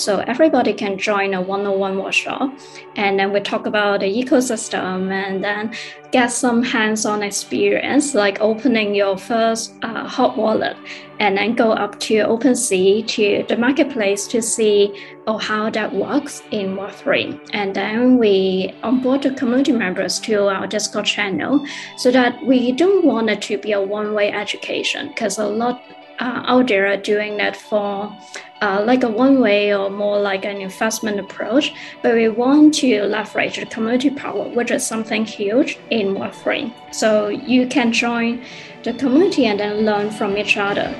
So everybody can join a one-on-one workshop, and then we talk about the ecosystem, and then get some hands-on experience, like opening your first uh, hot wallet, and then go up to OpenSea to the marketplace to see oh, how that works in Web3. And then we onboard the community members to our Discord channel so that we don't want it to be a one-way education because a lot uh, out there are doing that for uh, like a one way or more like an investment approach, but we want to leverage the community power, which is something huge in Web3. So you can join the community and then learn from each other.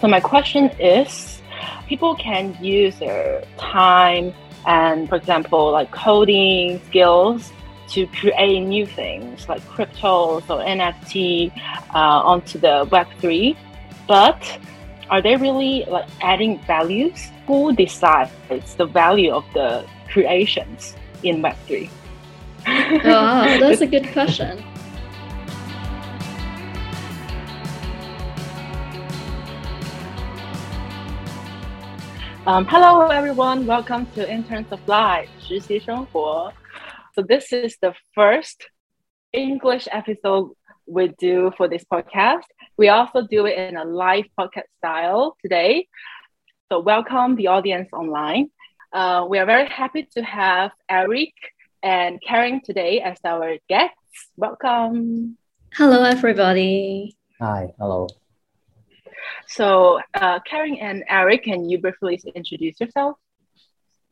So my question is, people can use their time and, for example, like coding skills to create new things like cryptos or NFT uh, onto the Web3. But are they really like adding values? Who decides the value of the creations in Web3? oh, that's a good question. Um, hello, everyone. Welcome to Interns of Life, 实习生活. So this is the first English episode we do for this podcast. We also do it in a live podcast style today. So welcome the audience online. Uh, we are very happy to have Eric and Karin today as our guests. Welcome. Hello, everybody. Hi, hello. So, uh, Karin and Eric, can you briefly introduce yourself?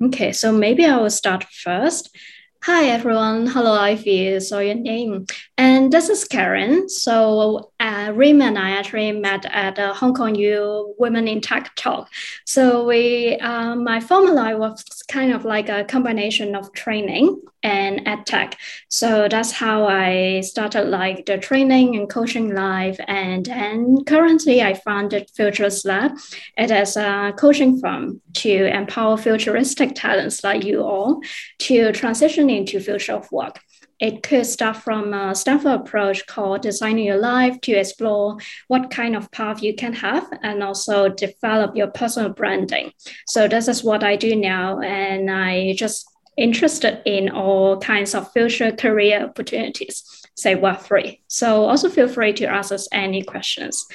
Okay, so maybe I will start first. Hi everyone, hello Ivy, so your name. And this is Karin. So uh, Reem and I actually met at Hong Kong U Women in Tech talk. So we, uh, my former life was kind of like a combination of training and ed tech. So that's how I started like the training and coaching life. And then currently I founded Futurist Lab. It is a coaching firm to empower futuristic talents like you all to transition into future of work. It could start from a Stanford approach called designing your life to explore what kind of path you can have and also develop your personal branding. So this is what I do now. And I just interested in all kinds of future career opportunities, say Web3. So also feel free to ask us any questions.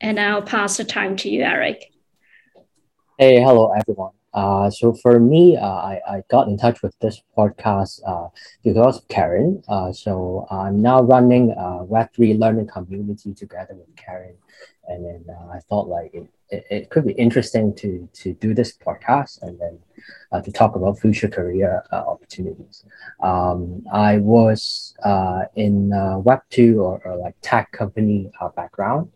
And I'll pass the time to you, Eric. Hey, hello, everyone. Uh, so for me, uh, I, I got in touch with this podcast uh, because of Karin. Uh, so I'm now running a Web3 learning community together with Karin. And then uh, I thought like it, it, it, could be interesting to, to do this podcast and then to talk about future career opportunities. Um, I was in uh, Web2 or, or like tech company background,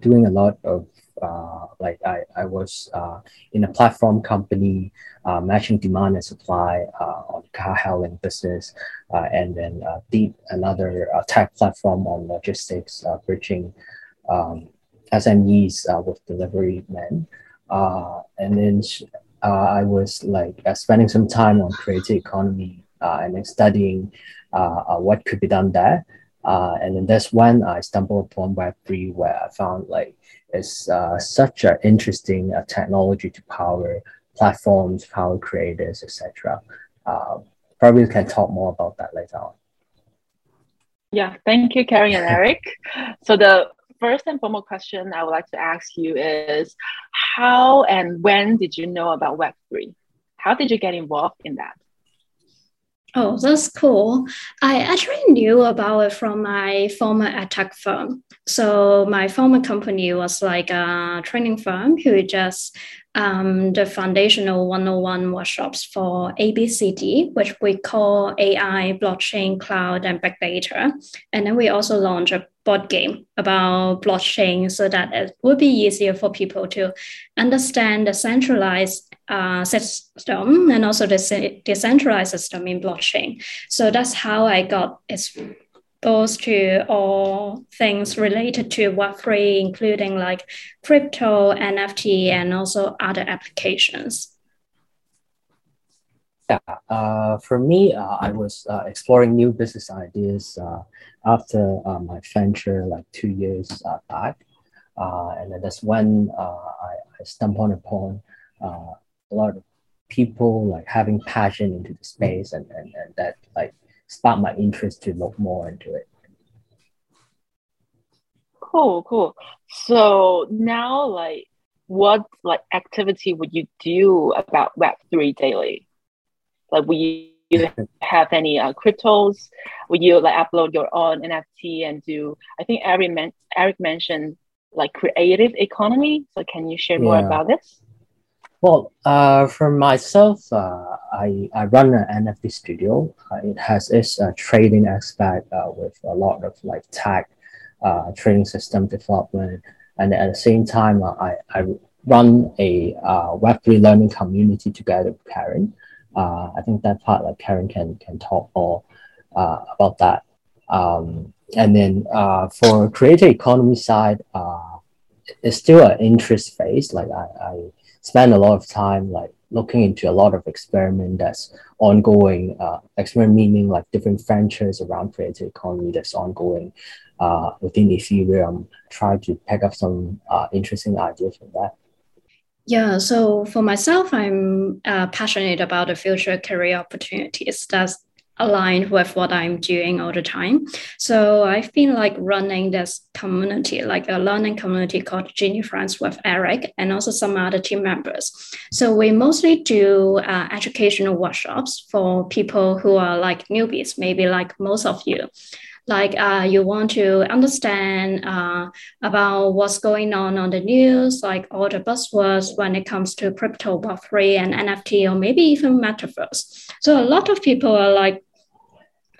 doing a lot of uh, like I, I was uh, in a platform company uh, matching demand and supply uh, on car hailing business, uh, and then Deep, another tech platform on logistics, bridging um, SMEs with delivery men. And then I was like spending some time on creative economy and then studying what could be done there. And then that's when I stumbled upon Web3, where I found like it's uh, such an interesting uh, technology to power platforms, power creators, etc. Uh, probably can talk more about that later on. Yeah, thank you, Karin and Eric. so the first and foremost question I would like to ask you is how and when did you know about Web3? How did you get involved in that? Oh, that's cool. I actually knew about it from my former tech firm. So my former company was like a training firm who just um, the foundational 101 workshops for ABCD, which we call AI, blockchain, cloud, and big data. And then we also launched a board game about blockchain so that it would be easier for people to understand the centralized uh, system and also the decentralized system in blockchain. So that's how I got exposed to all things related to Web3, including like crypto, NFT, and also other applications. Yeah, uh, for me, uh, I was uh, exploring new business ideas uh, after uh, my venture like two years uh, back. and then that's when I, I stumbled upon a lot of people like having passion into the space and, and, and that like sparked my interest to look more into it. Cool cool. So now like what like activity would you do about web3 daily like will you have any uh, cryptos will you like upload your own nft and do i think eric, men- eric mentioned like creative economy so can you share more about this well, uh, for myself, uh, I, I run an NFT studio. Uh, it has its uh, trading aspect uh, with a lot of like tech, uh, trading system development. And at the same time, uh, I, I run a uh, Web3 learning community together with Karin. Uh, I think that part, like Karin can, can talk more uh, about that. Um, and then uh, for creator economy side, uh, it's still an interest phase. Like I, I spend a lot of time like looking into a lot of experiment that's ongoing uh, experiment meaning like different ventures around creative economy that's ongoing uh, within ethereum try to pick up some uh, interesting ideas from that yeah so for myself i'm uh, passionate about the future career opportunities that's aligned with what I'm doing all the time. So I've been like running this community, like a learning community called Genie Friends with Eric and also some other team members. So we mostly do uh, educational workshops for people who are like newbies, maybe like most of you like uh, you want to understand uh, about what's going on on the news, like all the buzzwords when it comes to crypto, Web3, and NFT, or maybe even metaverse. So a lot of people are like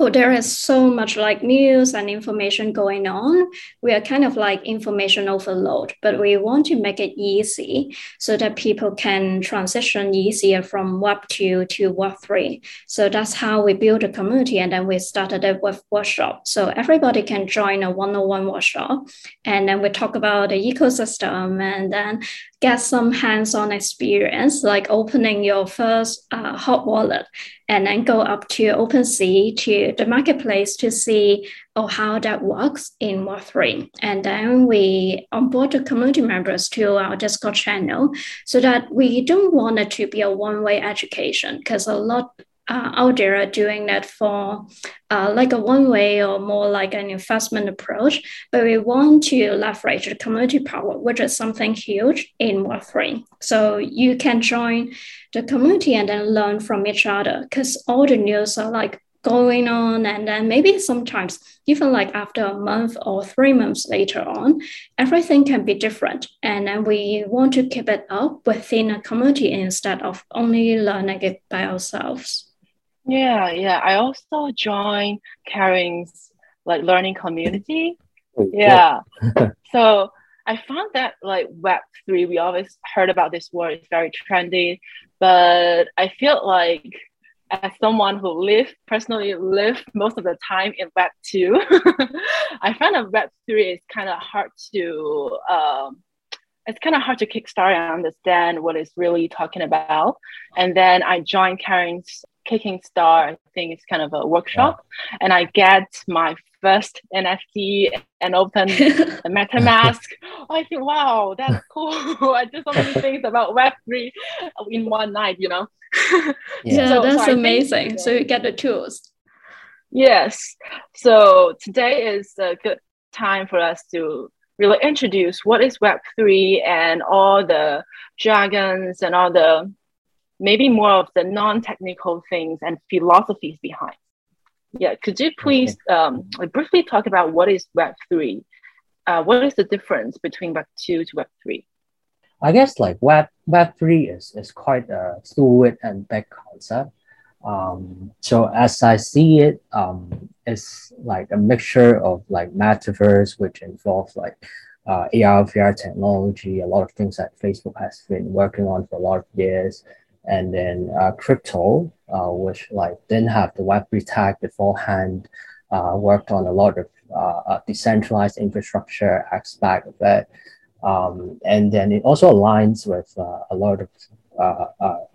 oh, there is so much like news and information going on. We are kind of like information overload, but we want to make it easy so that people can transition easier from Web 2 to Web 3. So that's how we build a community. And then we started it with workshop. So everybody can join a one-on-one workshop. And then we talk about the ecosystem and then get some hands-on experience, like opening your first uh, hot wallet and then go up to OpenSea to the marketplace to see oh, how that works in Web3. And then we onboard the community members to our Discord channel so that we don't want it to be a one-way education because a lot uh, out there are doing that for uh, like a one way or more like an investment approach, but we want to leverage the community power, which is something huge in Web3. So you can join the community and then learn from each other because all the news are like going on and then maybe sometimes even like after a month or three months later on everything can be different and then we want to keep it up within a community instead of only learning it by ourselves yeah, yeah. I also joined Karin's like learning community. Oh, yeah. so I found that like Web three, we always heard about this word. It's very trendy, but I feel like as someone who lived personally lived most of the time in Web two, I find that Web three is kind of hard to um, it's kind of hard to kickstart and understand what it's really talking about. And then I joined Karin's Kicking Star, I think it's kind of a workshop, and I get my first NFT and open the MetaMask. I think, wow, that's cool. I did so many things about Web3 in one night, you know? yeah, so, that's so amazing. Think, so you get the tools. Yes. So today is a good time for us to really introduce what is Web3 and all the jargons and all the maybe more of the non-technical things and philosophies behind. Yeah, could you please um, briefly talk about what is Web three? Uh, what is the difference between Web two to Web three? I guess like Web Web three is is quite a fluid and big concept. Um, so as I see it, um, it's like a mixture of like metaverse, which involves like uh, AR, VR technology, a lot of things that Facebook has been working on for a lot of years, and then uh, crypto, uh, which like didn't have the Web3 tag beforehand, uh, worked on a lot of uh, uh, decentralized infrastructure aspect of it. Um, and then it also aligns with uh, a lot of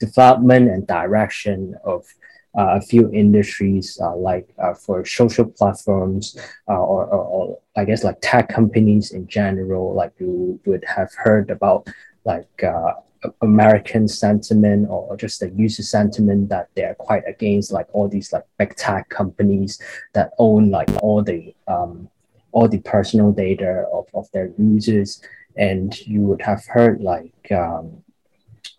development and direction of a few industries like for social platforms or, or, or, I guess like tech companies in general, like you would have heard about like uh, American sentiment or just the user sentiment that they're quite against like all these like big tech companies that own like all the um, all the personal data of, of their users. And you would have heard like um,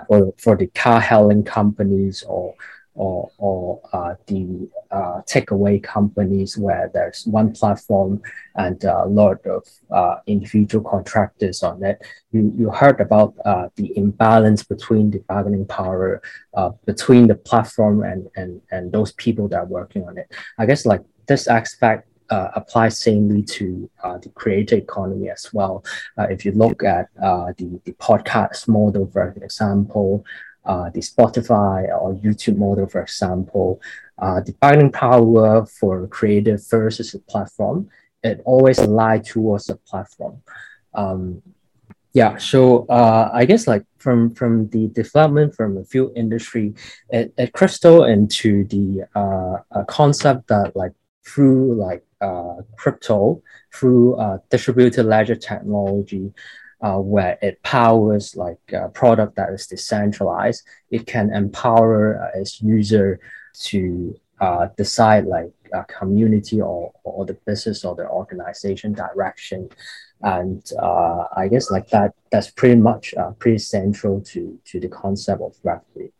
for, for the car hailing companies or or, or uh, the uh, takeaway companies where there's one platform and a lot of uh, individual contractors on it. You, you heard about uh, the imbalance between the bargaining power uh, between the platform and, and, and those people that are working on it. I guess like this aspect uh, applies samely to uh, the creator economy as well. Uh, if you look at uh, the, the podcast model, for example, uh, the Spotify or YouTube model, for example, uh, the bargaining power for creative versus platform, it always lie towards the platform. Um, yeah, so uh, I guess like from from the development from the field industry, it, it crystal into the uh, concept that like through like uh, crypto, through uh, distributed ledger technology, uh, where it powers like a product that is decentralized. It can empower uh, its user to uh, decide like a community or, or the business or the organization direction. And uh, I guess like that, that's pretty much uh, pretty central to, to the concept of Web3.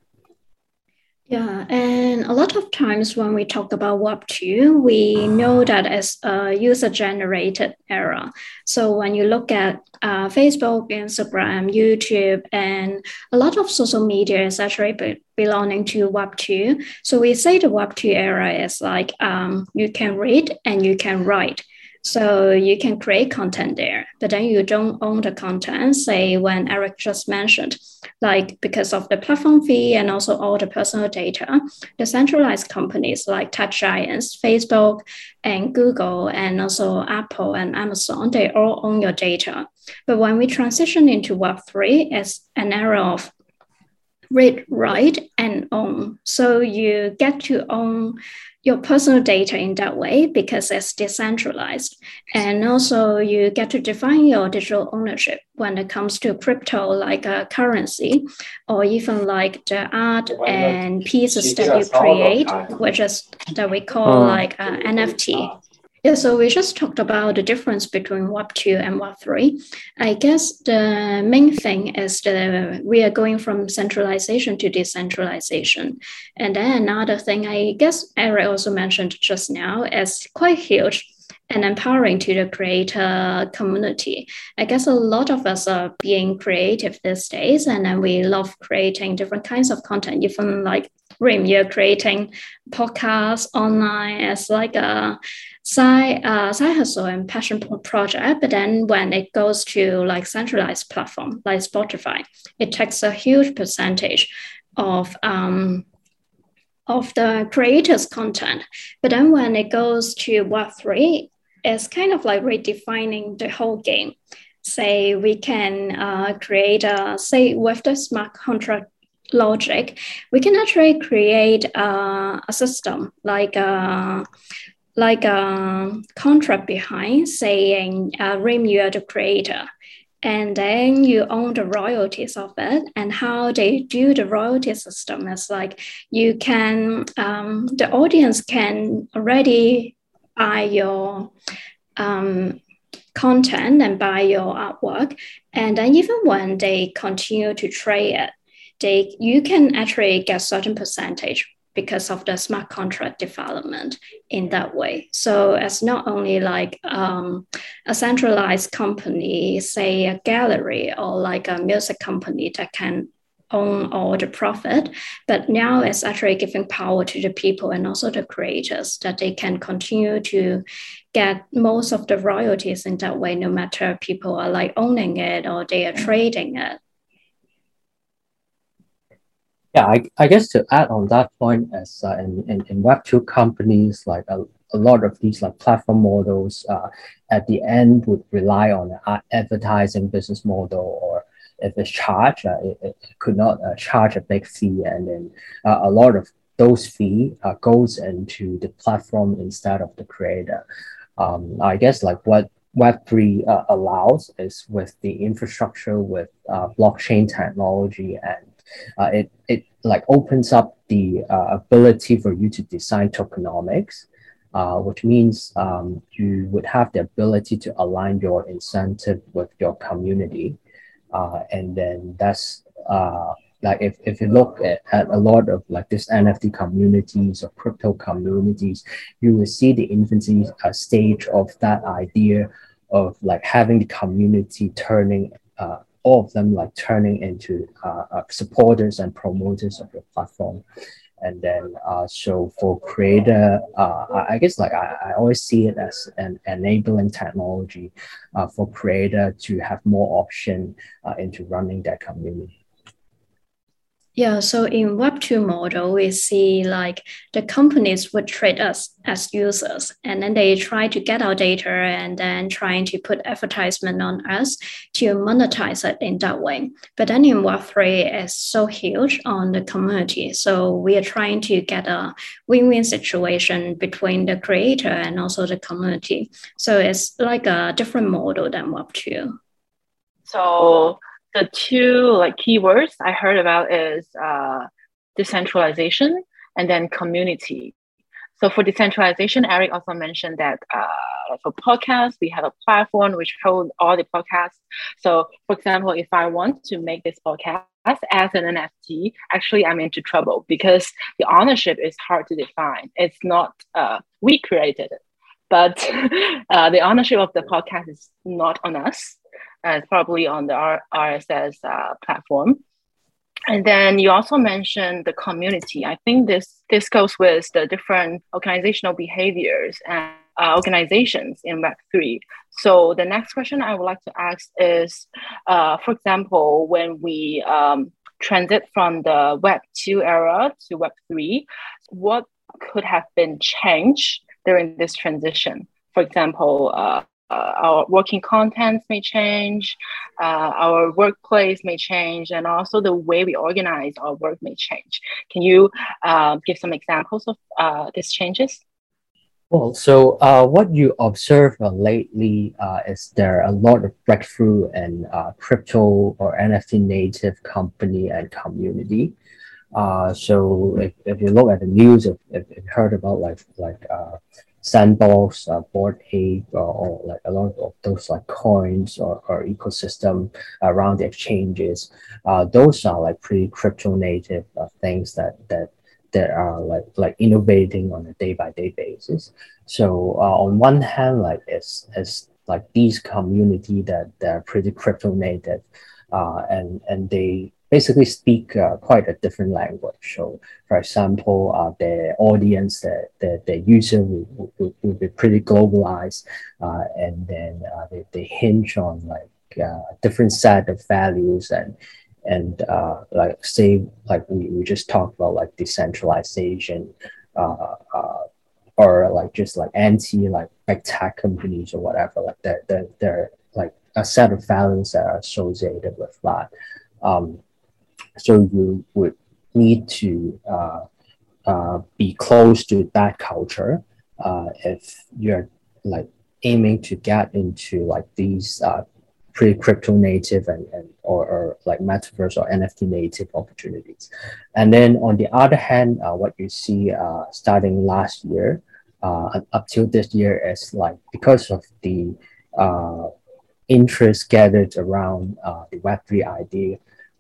Yeah, and a lot of times when we talk about Web2, we know that as a user generated era. So when you look at uh, Facebook, Instagram, YouTube, and a lot of social media is actually be- belonging to Web2. So we say the Web2 era is like um, you can read and you can write. So you can create content there, but then you don't own the content. Say when Eric just mentioned, like because of the platform fee and also all the personal data, the centralized companies like tech giants, Facebook and Google, and also Apple and Amazon, they all own your data. But when we transition into Web3 it's an era of read, write, and own, so you get to own your personal data in that way because it's decentralized. And also you get to define your digital ownership when it comes to crypto, like a currency, or even like the art and pieces that you create, which is that we call oh. like uh, a NFT. Yeah, so we just talked about the difference between Web 2 and Web 3. I guess the main thing is that we are going from centralization to decentralization. And then another thing, I guess Eric also mentioned just now, is quite huge and empowering to the creator community. I guess a lot of us are being creative these days, and then we love creating different kinds of content, even like Reem, you're creating podcasts online as like a side uh, side hustle and passion project. But then when it goes to like centralized platform like Spotify, it takes a huge percentage of um, of the creators' content. But then when it goes to Web3, it's kind of like redefining the whole game. Say we can uh, create a, say with the smart contract logic, we can actually create uh, a system like a, uh, like a contract behind saying, uh, Reem, you are the creator. And then you own the royalties of it. And how they do the royalty system is like you can, um, the audience can already buy your um, content and buy your artwork. And then even when they continue to trade it, they you can actually get certain percentage because of the smart contract development in that way. So it's not only like um, a centralized company, say a gallery or like a music company that can own all the profit, but now it's actually giving power to the people and also the creators that they can continue to get most of the royalties in that way, no matter people are like owning it or they are trading it. Yeah, I, I guess to add on that point, as uh, in, in, in Web2 companies, like a, a lot of these like platform models uh, at the end would rely on an advertising business model or if it's charged, uh, it, it could not uh, charge a big fee. And then uh, a lot of those fee uh, goes into the platform instead of the creator. Um, I guess like what Web3 uh, allows is with the infrastructure, with uh, blockchain technology, and uh, it, it like opens up the uh, ability for you to design tokenomics, uh, which means um, you would have the ability to align your incentive with your community. Uh, and then that's like if, if you look at, at a lot of like this NFT communities or crypto communities, you will see the infancy uh, stage of that idea of like having the community turning uh, all of them like turning into uh, uh, supporters and promoters of your platform. And then uh, so for creator uh, I, guess like I, I always see it as an enabling technology uh, for creator to have more option uh, into running their community yeah, so in Web2 model, we see like the companies would treat us as users and then they try to get our data and then trying to put advertisement on us to monetize it in that way. But then in Web3, it's so huge on the community. So we are trying to get a win-win situation between the creator and also the community. So it's like a different model than Web2. So the two like keywords I heard about is uh, decentralization and then community. So for decentralization, Eric also mentioned that uh, for podcasts, we have a platform which holds all the podcasts. So for example, if I want to make this podcast as an NFT, actually I'm into trouble because the ownership is hard to define. It's not uh, we created it, but uh, the ownership of the podcast is not on us and probably on the R- RSS uh, platform. And then you also mentioned the community. I think this this goes with the different organizational behaviors and uh, organizations in Web3. So the next question I would like to ask is, uh, for example, when we um, transit from the Web2 era to Web3, what could have been changed during this transition? For example, uh, our working contents may change, uh, our workplace may change, and also the way we organize our work may change. Can you uh, give some examples of uh, these changes? Well, so uh, what you observe uh, lately is there are a lot of breakthrough in crypto or NFT native company and community. so if, if you look at the news, if, if you heard about like like sandbox, uh, Bored Ape, or, or, like a lot of those like coins or, or ecosystem around the exchanges. Uh, those are like pretty crypto native uh, things that that that are like like innovating on a day by day basis. So uh, on one hand, like it's it's like these community that they're pretty crypto native, uh, and and they basically speak uh, quite a different language. So, for example, uh, audience, the, the, the user will, will, will be pretty globalized, uh, and then uh, they, they hinge on like a uh, different set of values and and uh, like say like we, we just talked about like decentralization or like just like anti like big tech companies or whatever like they're, they're, they're like a set of values that are associated with that um, so you would need to uh, uh, be close to that culture uh, if you're like aiming to get into like these uh, pre crypto native and, and or, or like metaverse or NFT native opportunities. And then on the other hand, uh, what you see uh, starting last year up till this year is like because of the interest gathered around the Web3 idea,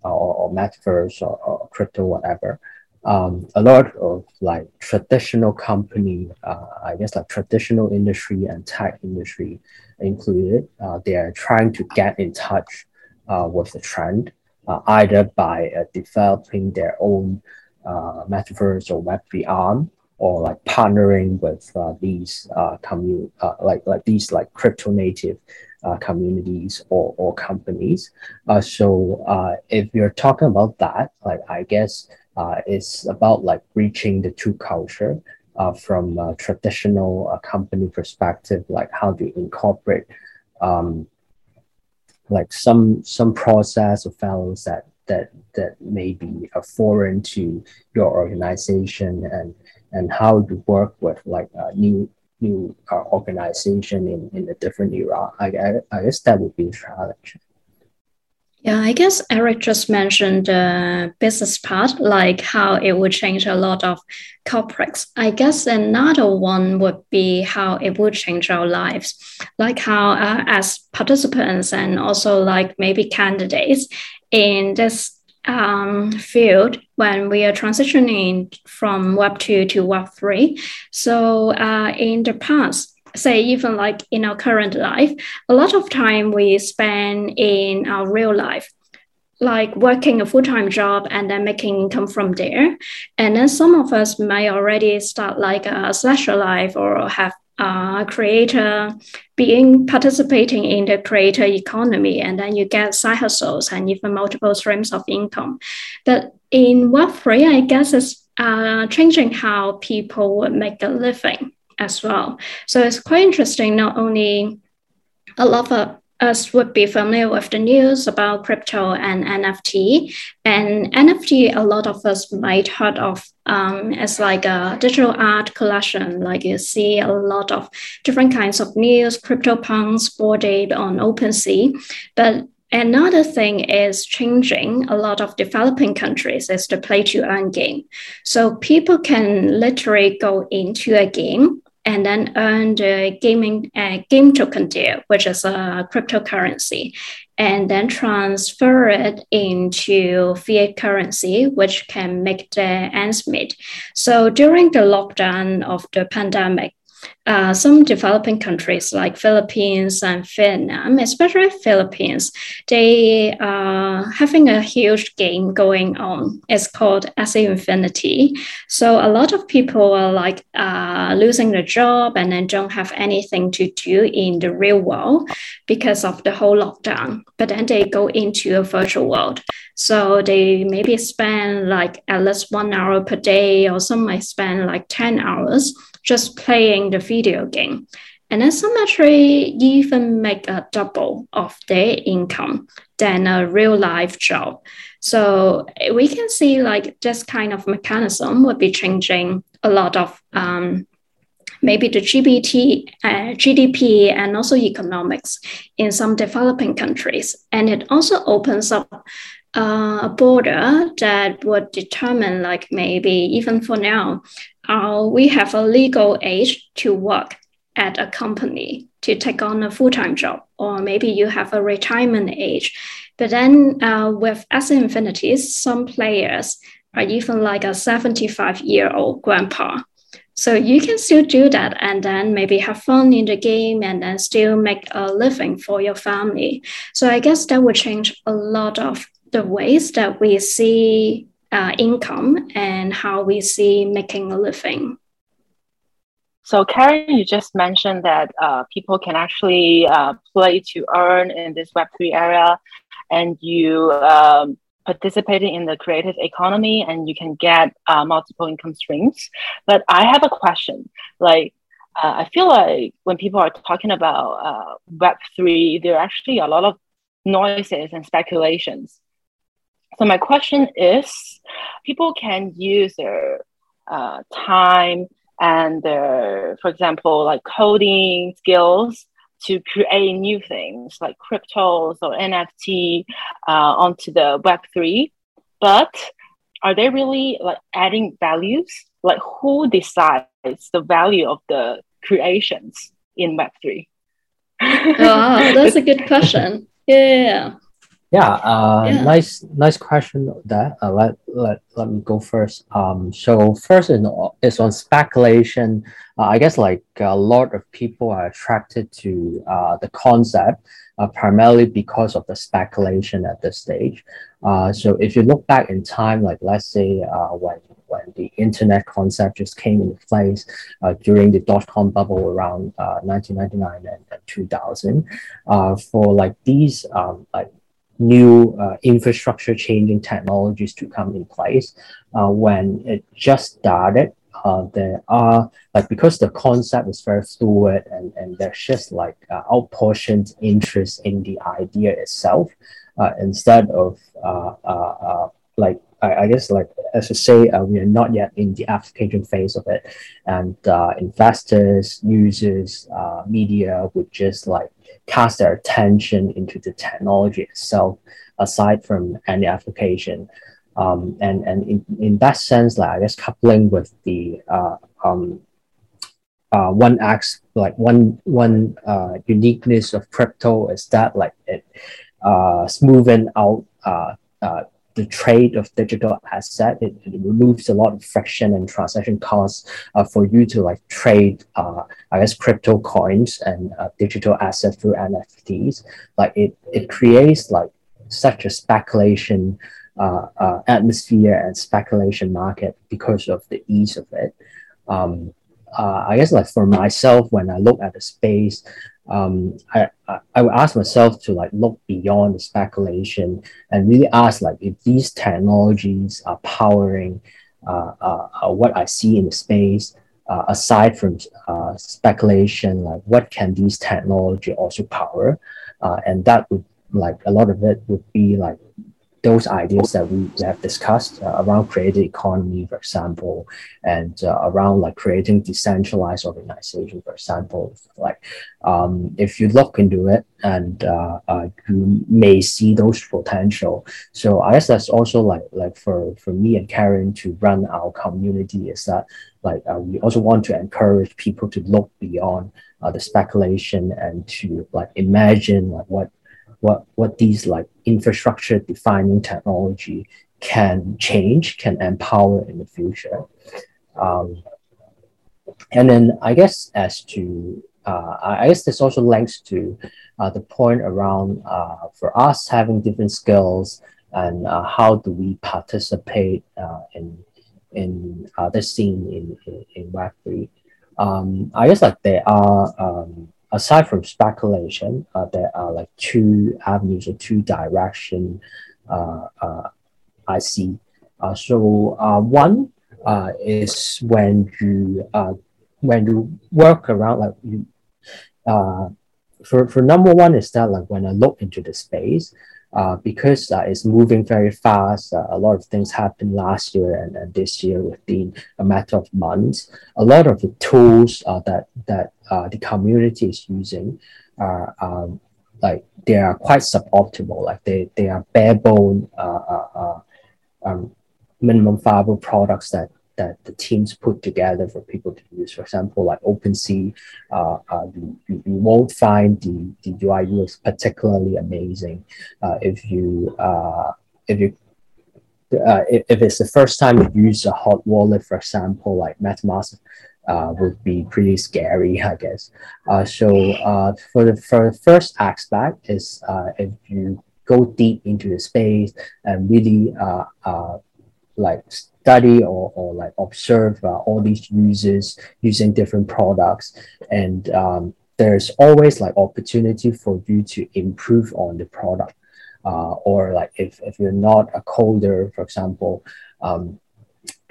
or, or metaverse or, or crypto, whatever. Um, a lot of like traditional company, uh, I guess like traditional industry and tech industry included, uh, they are trying to get in touch uh, with the trend, uh, either by uh, developing their own uh, metaverse or Web3 arm, or like partnering with these uh, like like these like crypto native uh, communities or, or companies. Uh, so uh, if you're talking about that, like I guess uh, it's about like reaching the two culture uh, from a traditional uh, company perspective, like how to incorporate um, like some some process or values that that that may be a foreign to your organization and and how to work with like a new new uh, organization in, in a different era. I, I, I guess that would be a challenge. Yeah, I guess Eric just mentioned the business part, like how it would change a lot of corporates. I guess another one would be how it would change our lives, like how uh, as participants and also like maybe candidates in this um, field when we are transitioning from Web 2 to Web 3. So uh, in the past, say even like in our current life a lot of time we spend in our real life like working a full-time job and then making income from there and then some of us may already start like a slasher life or have a creator being participating in the creator economy and then you get side hustles and even multiple streams of income but in web3 i guess it's uh, changing how people would make a living as well. So it's quite interesting. Not only a lot of us would be familiar with the news about crypto and NFT, and NFT, a lot of us might heard of um, as like a digital art collection. Like you see a lot of different kinds of news, CryptoPunks, Bored Ape on OpenSea, but Another thing is changing a lot of developing countries is the play to earn game. So people can literally go into a game and then earn the gaming uh, game token deal, which is a cryptocurrency, and then transfer it into fiat currency, which can make the ends meet. So during the lockdown of the pandemic, uh, some developing countries like Philippines and Vietnam, especially Philippines, they are having a huge game going on. It's called Axie Infinity. So a lot of people are like uh, losing their job and then don't have anything to do in the real world because of the whole lockdown. But then they go into a virtual world. So they maybe spend like at least one hour per day, or some might spend like 10 hours just playing the video game. And then some actually even make a double of their income than a real life job. So we can see like this kind of mechanism would be changing a lot of um, maybe the GBT, uh, GDP and also economics in some developing countries. And it also opens up uh, a border that would determine like maybe even for now uh, we have a legal age to work at a company to take on a full-time job or maybe you have a retirement age. But then uh, with Axie Infinities some players are even like a 75 year old grandpa. So you can still do that and then maybe have fun in the game and then still make a living for your family. So i guess that would change a lot of the ways that we see uh, income and how we see making a living. So, Karin, you just mentioned that uh, people can actually uh, play to earn in this Web3 area, and you um, participating in the creative economy and you can get uh, multiple income streams. But I have a question. Like, uh, I feel like when people are talking about uh, Web3, there are actually a lot of noises and speculations. So my question is, people can use their uh, time and their, for example, like coding skills to create new things like cryptos or NFT uh, onto the Web3. But are they really like adding values? Like who decides the value of the creations in Web3? oh, that's a good question. Yeah. Yeah, uh, yeah. nice, nice question. That uh, let let let me go first. Um, so first is is on speculation. Uh, I guess like a lot of people are attracted to uh, the concept uh, primarily because of the speculation at this stage. Uh, so if you look back in time, like let's say uh, when when the internet concept just came into place uh, during the dot com bubble around uh, 1999 and, and 2000, uh, for like these um, like new uh, infrastructure changing technologies to come in place. Uh, when it just started, uh, there are like because the concept is very fluid and, and there's just like uh, outportioned interest in the idea itself uh, instead of uh, uh, like I, I, guess like as I say we are not yet in the application phase of it and investors users media would just like cast their attention into the technology itself aside from any application. Um, and and in, in that sense, like I guess coupling with the uh, um, uh, one acts like one one uh, uniqueness of crypto is that like it uh, smoothing out uh, uh, the trade of digital asset. It, it, removes a lot of friction and transaction costs uh, for you to like trade, uh, I guess, crypto coins and uh, digital assets through NFTs. Like it, it creates like such a speculation uh, uh, atmosphere and speculation market because of the ease of it. Um, uh, I guess like for myself, when I look at the space, um, I, I, I would ask myself to like look beyond the speculation and really ask like if these technologies are powering uh, uh, uh what I see in the space, uh, aside from uh, speculation, like what can these technology also power? Uh, and that would like a lot of it would be like those ideas that we have discussed uh, around creative economy, for example, and uh, around like creating decentralized organization, for example, like um, if you look into it and uh, uh, you may see those potential. So I guess that's also like like for for me and Karin to run our community is that like uh, we also want to encourage people to look beyond uh, the speculation and to like imagine like what what what these like infrastructure defining technology can change, can empower in the future. Um, and then I guess as to uh, I guess this also links to uh, the point around uh, for us having different skills and uh, how do we participate uh, in in uh, the scene in in, in Web3. Um, I guess like there are um, aside from speculation, uh, there are like two avenues or two direction uh, uh, I see. Uh, so uh, one uh, is when you when you work around like you for, for number one is that like when I look into the space, uh, because uh, it's moving very fast. Uh, a lot of things happened last year and, and this year within a matter of months. A lot of the tools uh, that that uh, the community is using are um, like they are quite suboptimal. Like they they are bare bone um, minimum viable products that that the teams put together for people to use. For example, like OpenSea, uh, uh, you, you, won't find the, the UI UX particularly amazing. Uh, if you uh, if you uh, if, if it's the first time you use a hot wallet, for example, like MetaMask, uh, would be pretty scary, I guess. Uh, so uh, for the for the first aspect is uh, if you go deep into the space and really uh, uh, like study or, or like observe uh, all these users using different products. And um, there's always like opportunity for you to improve on the product. Uh, or like if, if you're not a coder for example um,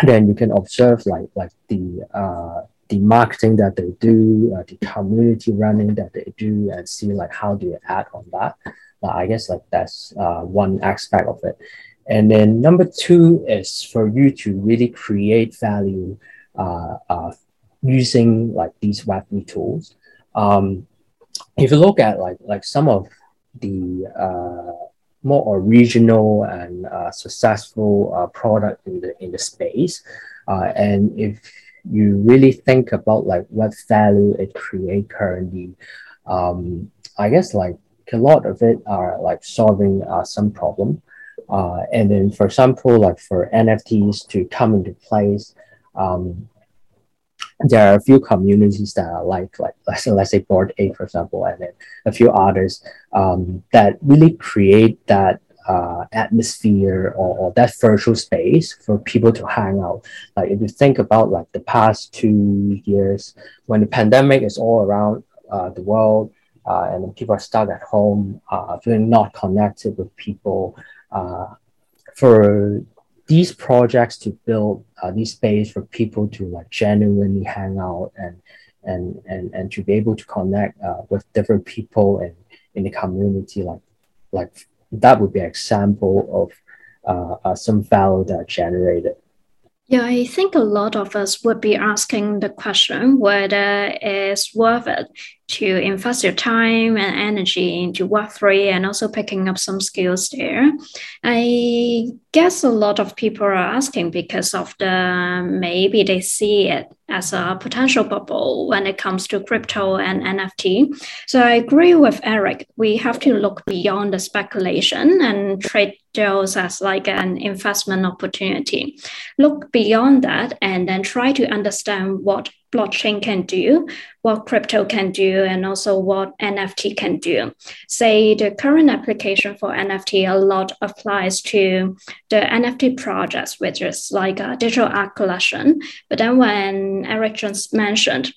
then you can observe like like the uh, the marketing that they do uh, the community running that they do and see like how do you add on that. I guess like that's uh, one aspect of it and then number two is for you to really create value uh, uh, using like these Web3 tools. Um, if you look at like like some of the uh, more original and uh, successful uh, product in the in the space, uh, and if you really think about like what value it create currently, um, I guess like a lot of it are like solving uh, some problem. Uh, and then, for example, like for NFTs to come into place, um, there are a few communities that are like, like let's, let's say Bored Ape, for example, and then a few others um, that really create that uh, atmosphere or, or, that virtual space for people to hang out. Like if you think about like the past two years, when the pandemic is all around uh, the world, uh, and people are stuck at home, uh, feeling not connected with people, for these projects to build uh, these space for people to like genuinely hang out and and and and to be able to connect uh, with different people and in the community like like that would be an example of uh, uh, some value that generated yeah, I think a lot of us would be asking the question whether it's worth it to invest your time and energy into Web3 and also picking up some skills there. I guess a lot of people are asking because of the maybe they see it as a potential bubble when it comes to crypto and NFT. So I agree with Eric. We have to look beyond the speculation and trade those as like an investment opportunity. Look beyond that and then try to understand what blockchain can do, what crypto can do, and also what NFT can do. Say the current application for NFT a lot applies to the NFT projects, which is like a digital art collection. But then when Eric just mentioned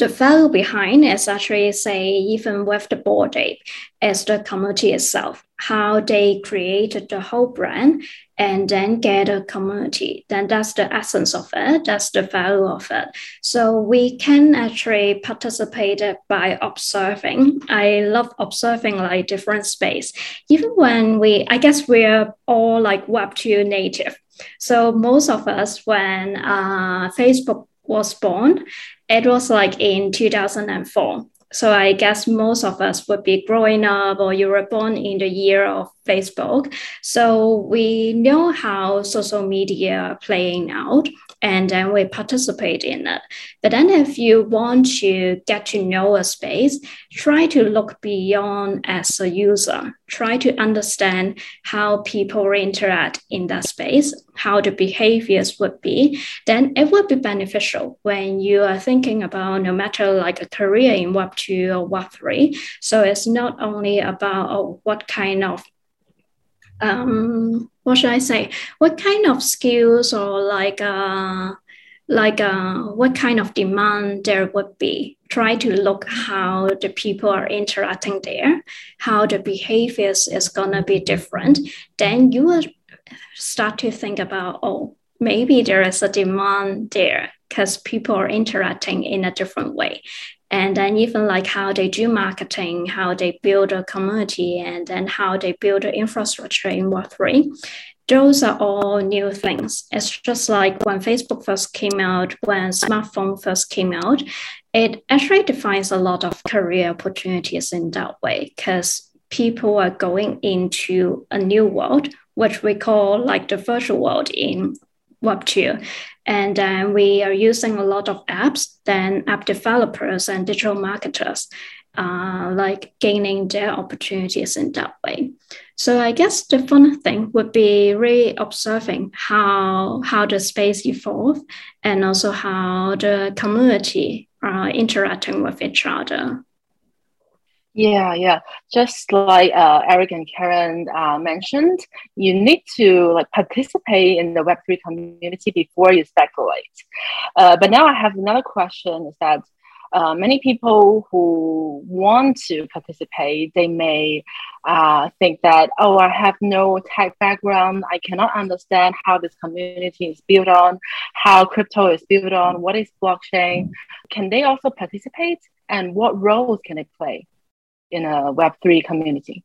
the value behind is actually say even with the Bored Ape as the community itself how they created the whole brand and then get a community then that's the essence of it that's the value of it. So we can actually participate by observing. I love observing like different space. Even when we i guess we're all like web 2 native. So most of us when uh, facebook was born it was like in 2004. So I guess most of us would be growing up or you were born in the year of Facebook. So we know how social media playing out and then we participate in it. But then if you want to get to know a space, try to look beyond as a user. Try to understand how people interact in that space, how the behaviors would be. Then it would be beneficial when you are thinking about no matter like a career in Web 2 or Web 3. So it's not only about oh, what kind of um, what should I say? What kind of skills or like uh, like uh, what kind of demand there would be? Try to look how the people are interacting there, how the behaviors is gonna be different. Then you will start to think about oh maybe there is a demand there because people are interacting in a different way and then even like how they do marketing, how they build a community, and then how they build the infrastructure in Web3. Those are all new things. It's just like when Facebook first came out, when smartphone first came out, it actually defines a lot of career opportunities in that way because people are going into a new world, which we call like the virtual world in Web2. And then we are using a lot of apps, then app developers and digital marketers uh, like gaining their opportunities in that way. So I guess the fun thing would be really observing how how the space evolve and also how the community are interacting with each other. Yeah, yeah. Just like uh, Eric and Karin uh, mentioned, you need to like participate in the Web three community before you speculate. Uh, but now I have another question: is that uh, many people who want to participate, they may uh, think that, oh, I have no tech background. I cannot understand how this community is built on, how crypto is built on, what is blockchain. Can they also participate? And what roles can they play? in a Web3 community.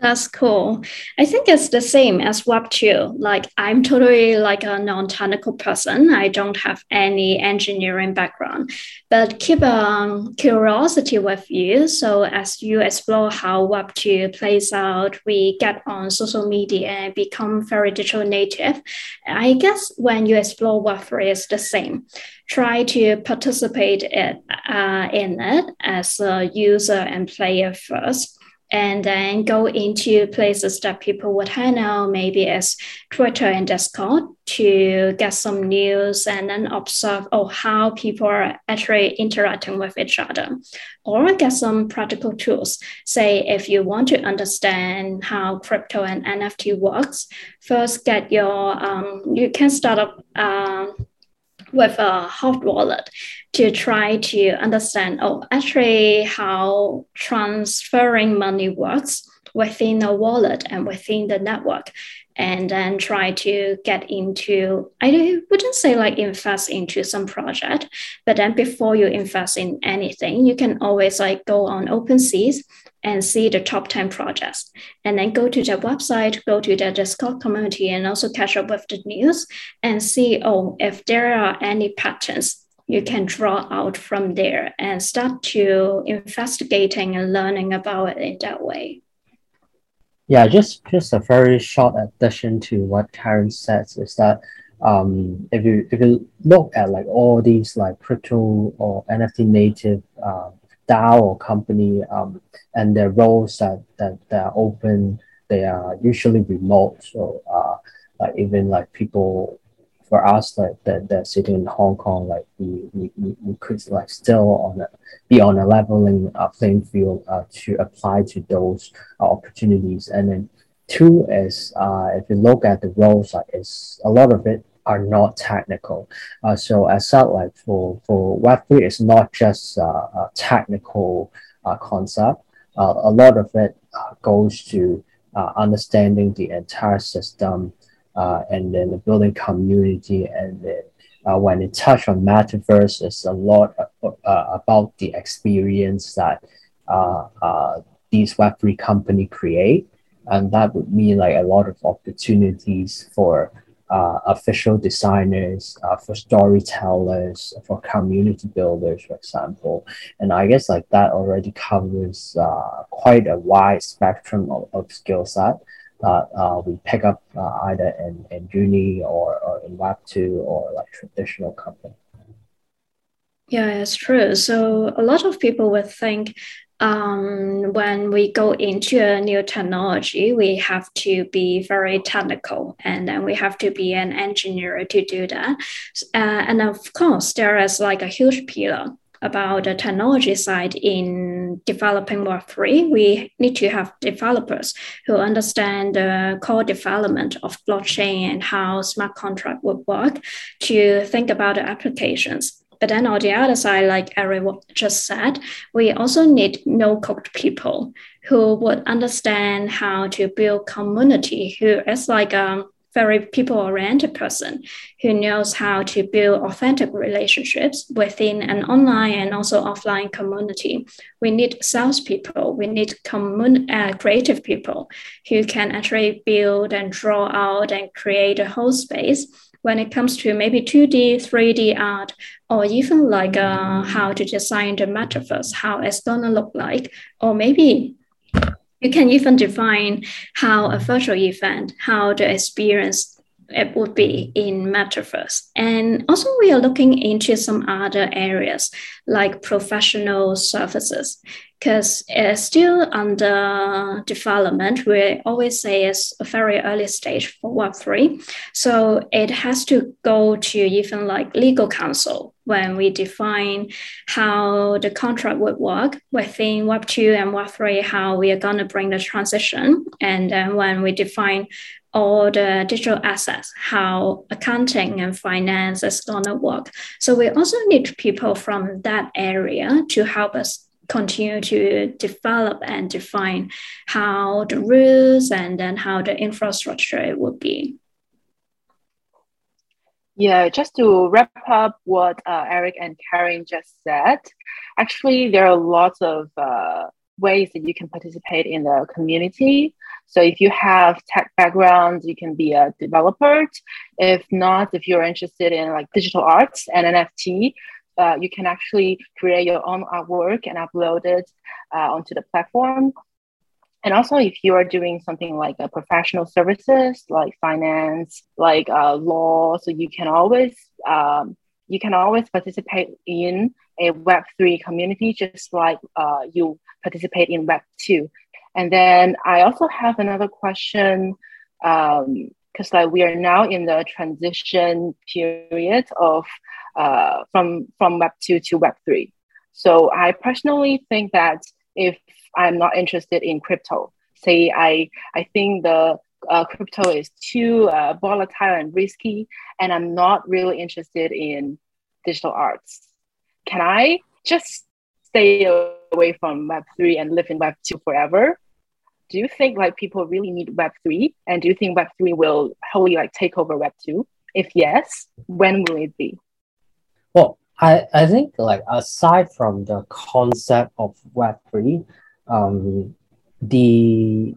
That's cool. I think it's the same as Web 2. Like I'm totally like a non-technical person. I don't have any engineering background, but keep um, curiosity with you. So as you explore how Web 2 plays out, we get on social media and become very digital native. I guess when you explore Web 3 it's the same. Try to participate it, uh, in it as a user and player first and then go into places that people would hang out, maybe as Twitter and Discord, to get some news and then observe oh how people are actually interacting with each other, or get some practical tools. Say if you want to understand how crypto and NFT works, first get your um, you can start up. Uh, with a hot wallet to try to understand, oh, actually how transferring money works within a wallet and within the network and then try to get into i wouldn't say like invest into some project but then before you invest in anything you can always like go on OpenSeas and see the top 10 projects. And then go to the website go to the discord community and also catch up with the news and see oh if there are any patterns you can draw out from there and start to investigating and learning about it in that way. Yeah, just just a very short addition to what Karin says is that um, if you if you look at like all these like crypto or NFT native uh, DAO or company um, and their roles that that that are open, they are usually remote. So uh, like even like people for us like that that sitting in Hong Kong, like we we, we could like still on a be on a leveling uh, playing field uh, to apply to those uh, opportunities. And then two is uh, if you look at the roles, like it's a lot of it are not technical. Uh, so as said, like for for Web three, it's not just a technical uh, concept. Uh, a lot of it uh, goes to understanding the entire system, and then the building community, and then uh, when it touch on metaverse, it's a lot uh, uh, about the experience that uh, uh, these Web3 company create. And that would mean like a lot of opportunities for uh, official designers, uh, for storytellers, for community builders, for example. And I guess like that already covers uh, quite a wide spectrum of, of skill set that uh, we pick up uh, either in, in uni or, or in Web2 or like traditional company. Yeah, it's true. So a lot of people would think um, when we go into a new technology, we have to be very technical and then we have to be an engineer to do that. Uh, and of course, there is like a huge pillar about the technology side in developing Web3, we need to have developers who understand the core development of blockchain and how smart contract would work to think about the applications. But then on the other side, like Eric just said, we also need no code people who would understand how to build community, who is like a very people oriented person who knows how to build authentic relationships within an online and also offline community. We need salespeople, we need commun- uh, creative people who can actually build and draw out and create a whole space when it comes to maybe 2D, 3D art, or even like uh, how to design the metaverse, how it's gonna look like, or maybe you can even define how a virtual event, how the experience it would be in metaverse. And also we are looking into some other areas like professional services because it's still under development. We always say it's a very early stage for Web3. So it has to go to even like legal counsel when we define how the contract would work within Web2 and Web3, how we are going to bring the transition. And then when we define all the digital assets, how accounting and finance is going to work. So we also need people from that area to help us continue to develop and define how the rules and then how the infrastructure would be. Yeah, just to wrap up what uh, Eric and Karin just said, actually, there are lots of uh, ways that you can participate in the community. So if you have tech background, you can be a developer. If not, if you're interested in like digital arts and NFT, uh, you can actually create your own artwork and upload it uh, onto the platform. And also, if you are doing something like a professional services, like finance, like uh, law, so you can always um, you can always participate in a Web three community, just like uh, you participate in Web two. And then I also have another question because um, like we are now in the transition period of uh, from from Web two to Web three. So I personally think that if I'm not interested in crypto, say I I think the uh, crypto is too uh, volatile and risky, and I'm not really interested in digital arts. Can I just stay away from Web three and live in Web two forever? do you think like people really need Web3? And do you think Web3 will wholly like take over Web2? If yes, when will it be? Well, I, I think like aside from the concept of Web3, um, the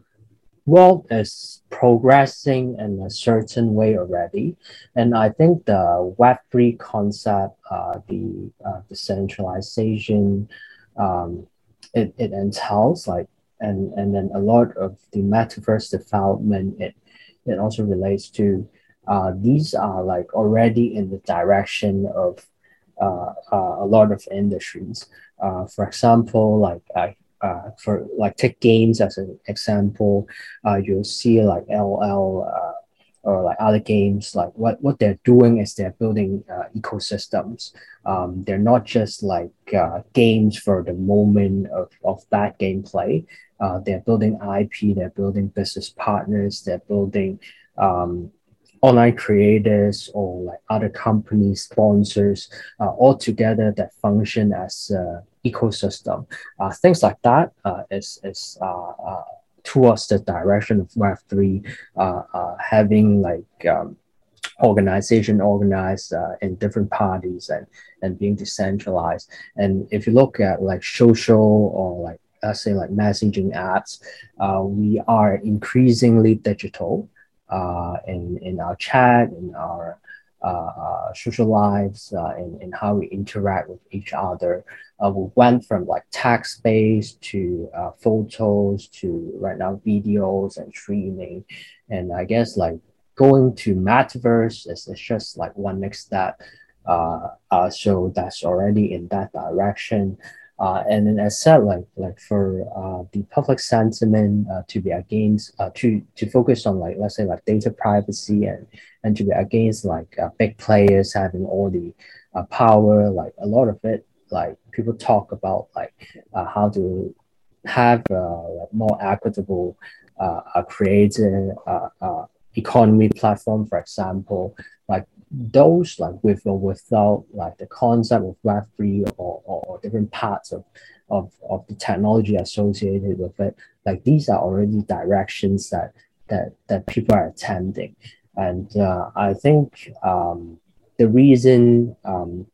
world is progressing in a certain way already. And I think the Web3 concept, uh, the uh, decentralization, um, it, it entails like, and, and then a lot of the metaverse development, it, it also relates to, uh, these are like already in the direction of uh, uh, a lot of industries. Uh, for example, like uh, for like take games as an example, uh, you'll see like LL uh, or like other games, like what, what they're doing is they're building uh, ecosystems. Um, they're not just like uh, games for the moment of, of that gameplay. Uh, they're building IP, they're building business partners, they're building um, online creators or like other companies, sponsors, uh, all together that function as a ecosystem. Uh, things like that uh, is is uh, uh, towards the direction of Web three, uh, uh, having like um, organization organized in different parties and and being decentralized. And if you look at like social or like let's say like messaging apps, we are increasingly digital in in our chat, in our uh, uh, social lives, uh, in, in how we interact with each other. Uh, we went from like text based to uh, photos to right now videos and streaming. And I guess like going to metaverse is, is just like one next step. Uh, uh, so that's already in that direction. Uh, and then as said, like like for uh, the public sentiment uh, to be against uh, to to focus on like let's say like data privacy and and to be against like uh, big players having all the uh, power, like a lot of it, like people talk about like how to have like more equitable, uh, creative economy platform, for example, like those like with or without like the concept of Web three or, or, or, different parts of, of of the technology associated with it, like these are already directions that that that people are attending, and uh, I think um, the reason um,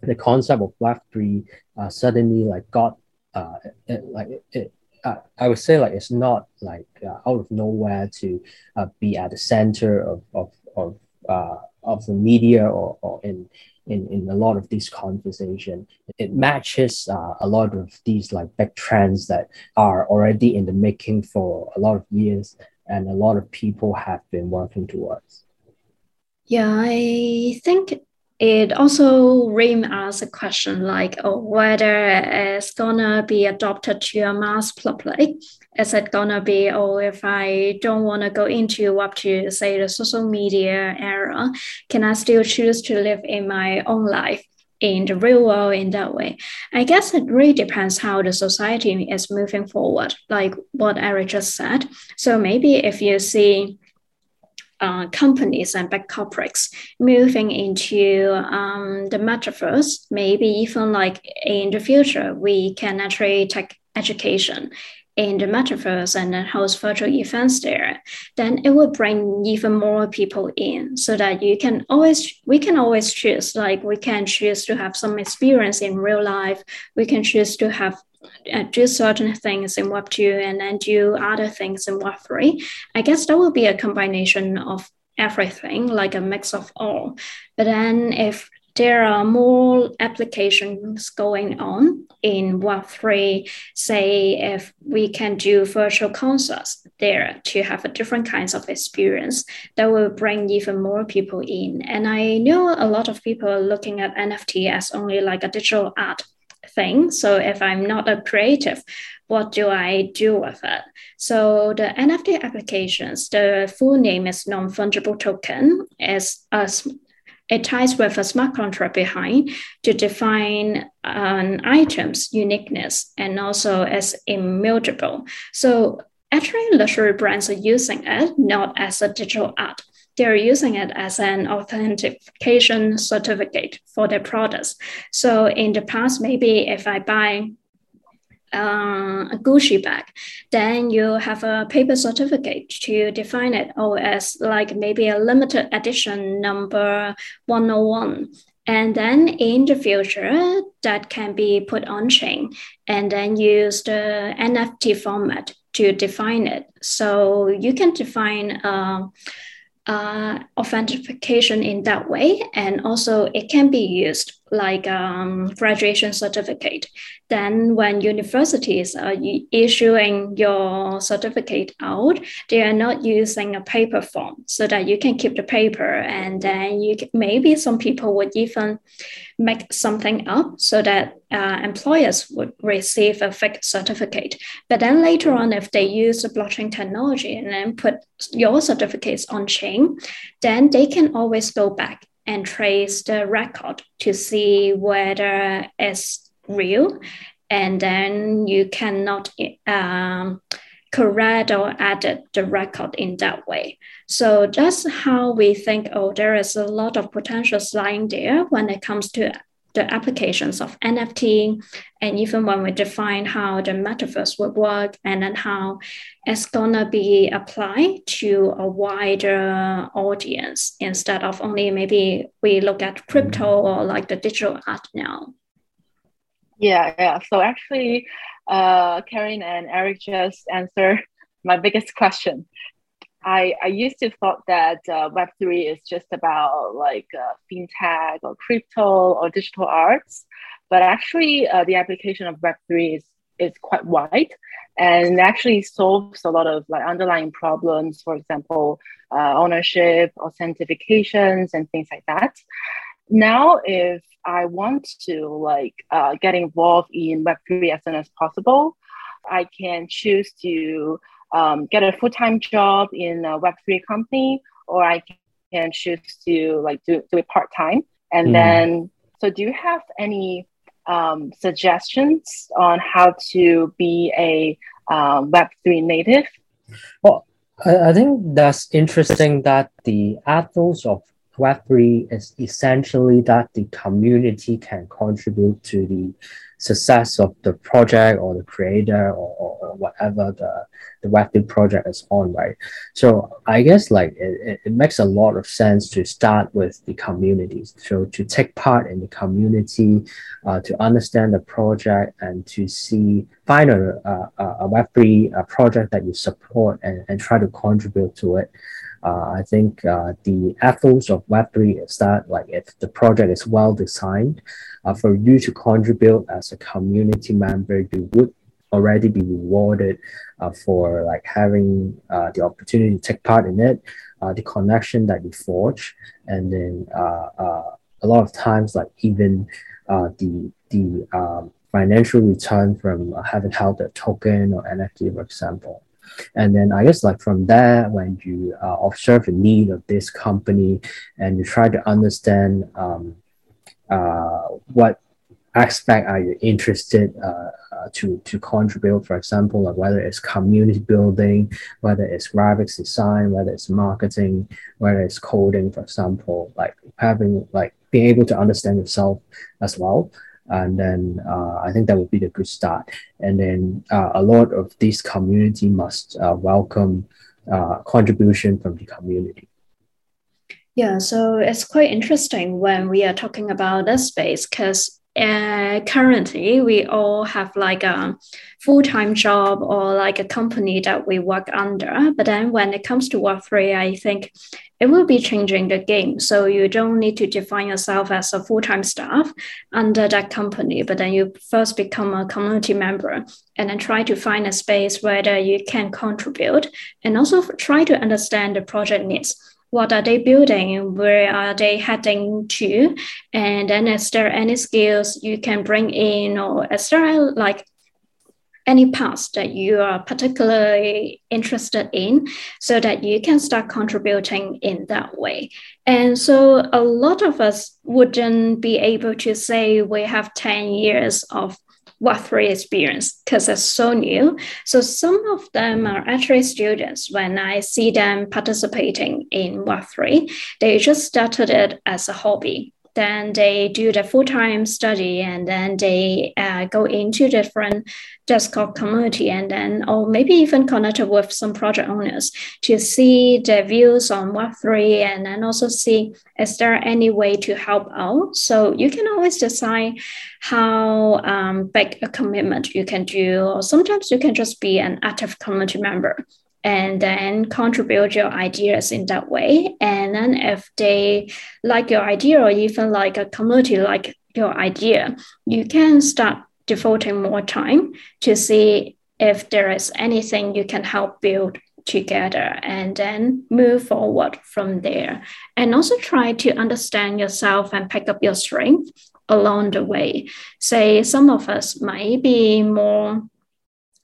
the concept of Web three uh, suddenly like got uh, it, like it, uh, I would say like it's not like uh, out of nowhere to uh, be at the center of of of uh, of the media or, or in, in in a lot of these conversation. It matches uh, a lot of these like big trends that are already in the making for a lot of years, and a lot of people have been working towards. Yeah, I think it also raised us a question like oh, whether it's gonna be adopted to a mass public. Is it gonna be, oh, if I don't want to go into up to say the social media era, can I still choose to live in my own life? in the real world in that way. I guess it really depends how the society is moving forward, like what Eric just said. So maybe if you see uh, companies and big corporates moving into um, the metaverse, maybe even like in the future, we can actually take education in the metaverse and then host virtual events there, then it will bring even more people in so that you can always, we can always choose, like we can choose to have some experience in real life. We can choose to have Uh, do certain things in Web 2 and then do other things in Web 3. I guess that will be a combination of everything, like a mix of all. But then if there are more applications going on in Web3, say if we can do virtual concerts there to have a different kinds of experience, that will bring even more people in. And I know a lot of people are looking at NFT as only like a digital art thing. So if I'm not a creative, what do I do with it? So the NFT applications, the full name is non-fungible token, is a it ties with a smart contract behind to define an item's uniqueness and also as immutable. So actually luxury brands are using it not as a digital art they're using it as an authentication certificate for their products. So in the past, maybe if I buy uh, a Gucci bag, then you have a paper certificate to define it oh, as like maybe a limited edition number 101. And then in the future, that can be put on chain and then use the NFT format to define it. So you can define uh, uh, authentication in that way. And also it can be used like um, graduation certificate. Then when universities are issuing your certificate out, they are not using a paper form so that you can keep the paper and then you maybe some people would even make something up so that uh, employers would receive a fake certificate. But then later on, if they use the blockchain technology and then put your certificates on chain, then they can always go back and trace the record to see whether it's real. And then you cannot um, correct or edit the record in that way. So that's how we think, oh, there is a lot of potential lying there when it comes to the applications of NFT, and even when we define how the metaverse would work, and then how it's gonna be applied to a wider audience instead of only maybe we look at crypto or like the digital art now. Yeah, yeah. So actually, uh, Karin and Eric just answered my biggest question. I, I used to thought that uh, Web3 is just about like uh, fintech or crypto or digital arts, but actually uh, the application of Web3 is, is quite wide and actually solves a lot of like underlying problems, for example, uh, ownership, authentications, and things like that. Now, if I want to like uh, get involved in Web3 as soon as possible, I can choose to um, get a full time job in a Web3 company, or I can choose to like do, do it part time. And mm. then, so do you have any um, suggestions on how to be a um, Web3 native? Well, I, I think that's interesting that the ethos of Web3 is essentially that the community can contribute to the success of the project or the creator or, or, whatever the, the Web3 project is on, right? So I guess like it, it makes a lot of sense to start with the communities. So to take part in the community, uh, to understand the project and to see, find a, a, a Web3 a project that you support and, and try to contribute to it. Uh, I think uh, the ethos of Web3 is that like if the project is well designed, uh, for you to contribute as a community member, you would already be rewarded uh, for like having uh, the opportunity to take part in it, the connection that you forge, and then a lot of times like even the the um, financial return from having held a token or NFT, for example. And then I guess like from there, when you uh, observe the need of this company and you try to understand um, uh, what aspect are you interested uh, uh, to to contribute for example like whether it's community building whether it's graphics design whether it's marketing whether it's coding for example like having like being able to understand yourself as well and then uh, I think that would be the good start. And then uh, a lot of this community must uh, welcome uh, contribution from the community. Yeah, so it's quite interesting when we are talking about this space because uh, currently we all have like a full-time job or like a company that we work under. But then when it comes to web3 i think it will be changing the game. So you don't need to define yourself as a full-time staff under that company but then you first become a community member and then try to find a space where you can contribute and also try to understand the project needs what are they building where are they heading to and then is there any skills you can bring in or is there like any paths that you are particularly interested in so that you can start contributing in that way. And so a lot of us wouldn't be able to say we have 10 years of Web3 experience because it's so new. So some of them are actually students. When I see them participating in Web3, they just started it as a hobby then they do the full-time study and then they uh, go into different Discord community and then or maybe even connected with some project owners to see their views on Web3 and then also see is there any way to help out. So you can always decide how um, big a commitment you can do or sometimes you can just be an active community member and then contribute your ideas in that way. And then if they like your idea or even like a community like your idea, you can start devoting more time to see if there is anything you can help build together and then move forward from there. And also try to understand yourself and pick up your strength along the way. Say some of us might be more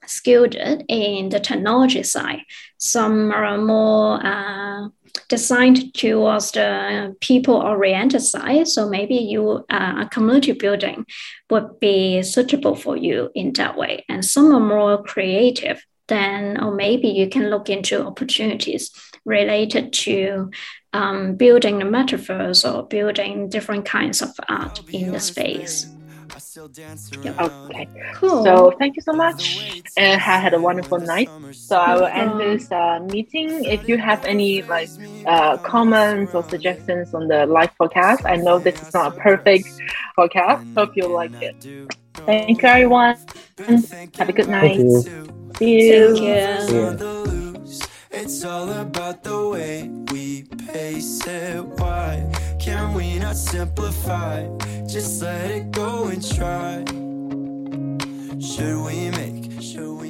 skilled in the technology side. Some are more uh, designed towards the people-oriented side. So maybe you uh, community building would be suitable for you in that way. And some are more creative. Then, or maybe you can look into opportunities related to um, building the metaverse or building different kinds of art in the space. Okay, cool. So thank you so much, and I had a wonderful night. So I will end this uh, meeting. If you have any like uh, comments or suggestions on the live podcast, I know this is not a perfect podcast. Hope you like it. Thank you, everyone. Have a good night. See you. Thank you. It's all about the way we pace it. Why can we not simplify? Just let it go and try. Should we make, should we